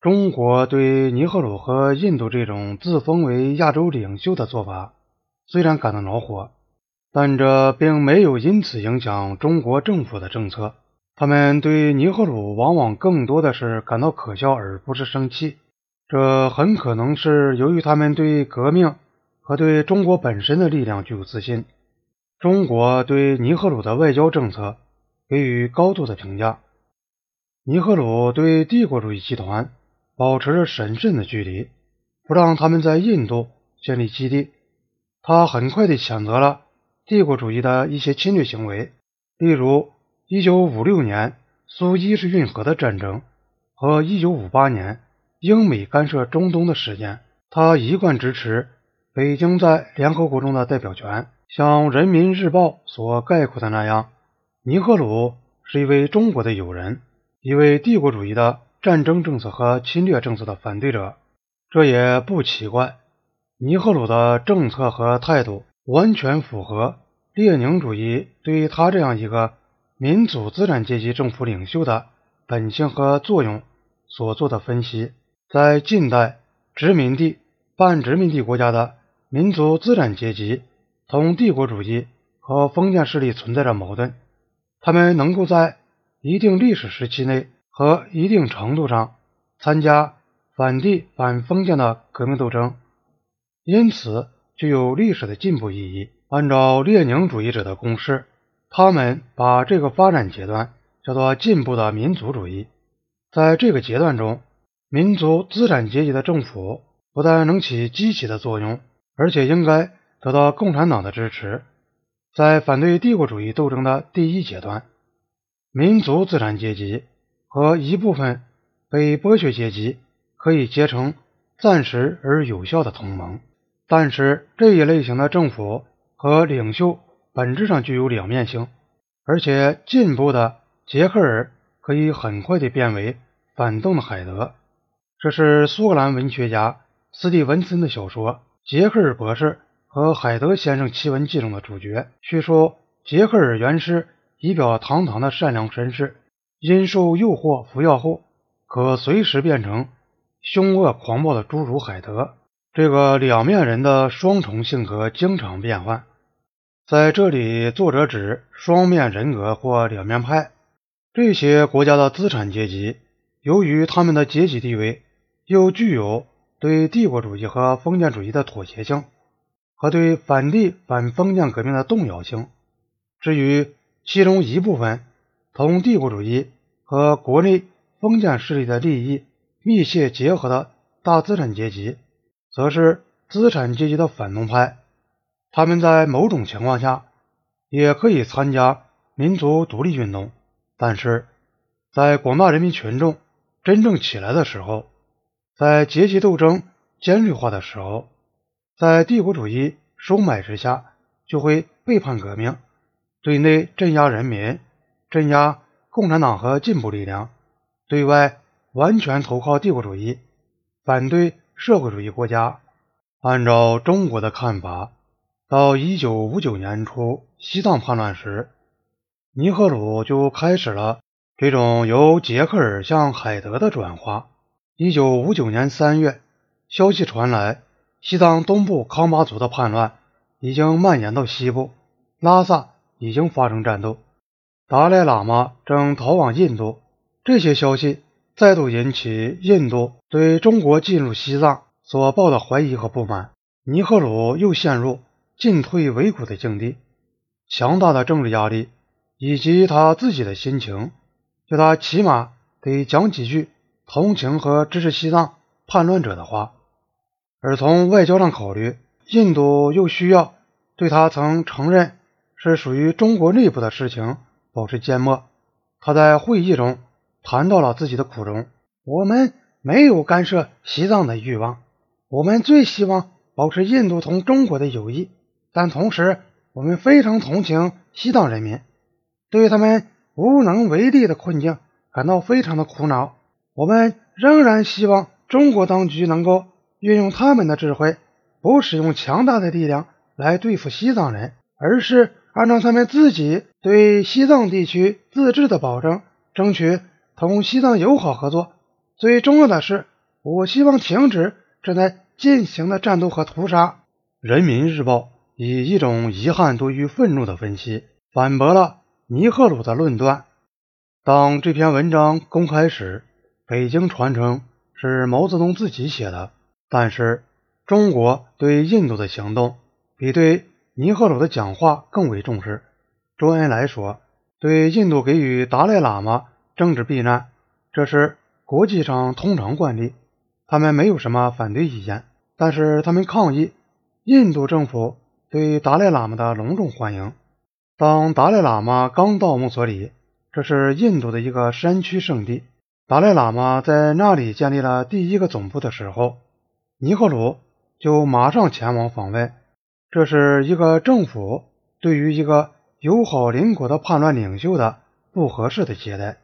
中国对尼赫鲁和印度这种自封为亚洲领袖的做法虽然感到恼火，但这并没有因此影响中国政府的政策。他们对尼赫鲁往往更多的是感到可笑，而不是生气。这很可能是由于他们对革命和对中国本身的力量具有自信。中国对尼赫鲁的外交政策给予高度的评价。尼赫鲁对帝国主义集团保持着审慎的距离，不让他们在印度建立基地。他很快地谴责了帝国主义的一些侵略行为，例如1956年苏伊士运河的战争和1958年。英美干涉中东的事件，他一贯支持北京在联合国中的代表权。像《人民日报》所概括的那样，尼赫鲁是一位中国的友人，一位帝国主义的战争政策和侵略政策的反对者。这也不奇怪，尼赫鲁的政策和态度完全符合列宁主义对于他这样一个民主资产阶级政府领袖的本性和作用所做的分析。在近代殖民地、半殖民地国家的民族资产阶级同帝国主义和封建势力存在着矛盾，他们能够在一定历史时期内和一定程度上参加反帝反封建的革命斗争，因此具有历史的进步意义。按照列宁主义者的公式，他们把这个发展阶段叫做进步的民族主义。在这个阶段中，民族资产阶级的政府不但能起积极的作用，而且应该得到共产党的支持。在反对帝国主义斗争的第一阶段，民族资产阶级和一部分被剥削阶级可以结成暂时而有效的同盟。但是这一类型的政府和领袖本质上具有两面性，而且进步的杰克尔可以很快地变为反动的海德。这是苏格兰文学家斯蒂文森的小说《杰克尔博士和海德先生奇闻记》中的主角。据说杰克尔原是仪表堂堂的善良绅士，因受诱惑服药后，可随时变成凶恶狂暴的侏儒海德。这个两面人的双重性格经常变换。在这里，作者指双面人格或两面派。这些国家的资产阶级，由于他们的阶级地位。又具有对帝国主义和封建主义的妥协性，和对反帝反封建革命的动摇性。至于其中一部分同帝国主义和国内封建势力的利益密切结合的大资产阶级，则是资产阶级的反动派。他们在某种情况下也可以参加民族独立运动，但是在广大人民群众真正起来的时候。在阶级斗争尖锐化的时候，在帝国主义收买之下，就会背叛革命，对内镇压人民，镇压共产党和进步力量；对外完全投靠帝国主义，反对社会主义国家。按照中国的看法，到一九五九年初西藏叛乱时，尼赫鲁就开始了这种由杰克尔向海德的转化。一九五九年三月，消息传来，西藏东部康巴族的叛乱已经蔓延到西部，拉萨已经发生战斗，达赖喇嘛正逃往印度。这些消息再度引起印度对中国进入西藏所抱的怀疑和不满。尼赫鲁又陷入进退维谷的境地，强大的政治压力以及他自己的心情，叫他起码得讲几句。同情和支持西藏叛乱者的话，而从外交上考虑，印度又需要对他曾承认是属于中国内部的事情保持缄默。他在会议中谈到了自己的苦衷：“我们没有干涉西藏的欲望，我们最希望保持印度同中国的友谊，但同时我们非常同情西藏人民，对他们无能为力的困境感到非常的苦恼。”我们仍然希望中国当局能够运用他们的智慧，不使用强大的力量来对付西藏人，而是按照他们自己对西藏地区自治的保证，争取同西藏友好合作。最重要的是，我希望停止正在进行的战斗和屠杀。人民日报以一种遗憾多于愤怒的分析，反驳了尼赫鲁的论断。当这篇文章公开时，北京传称是毛泽东自己写的，但是中国对印度的行动比对尼赫鲁的讲话更为重视。周恩来说，对印度给予达赖喇嘛政治避难，这是国际上通常惯例，他们没有什么反对意见。但是他们抗议印度政府对达赖喇嘛的隆重欢迎。当达赖喇嘛刚到墨索里，这是印度的一个山区圣地。达赖喇嘛在那里建立了第一个总部的时候，尼赫鲁就马上前往访问。这是一个政府对于一个友好邻国的叛乱领袖的不合适的接待。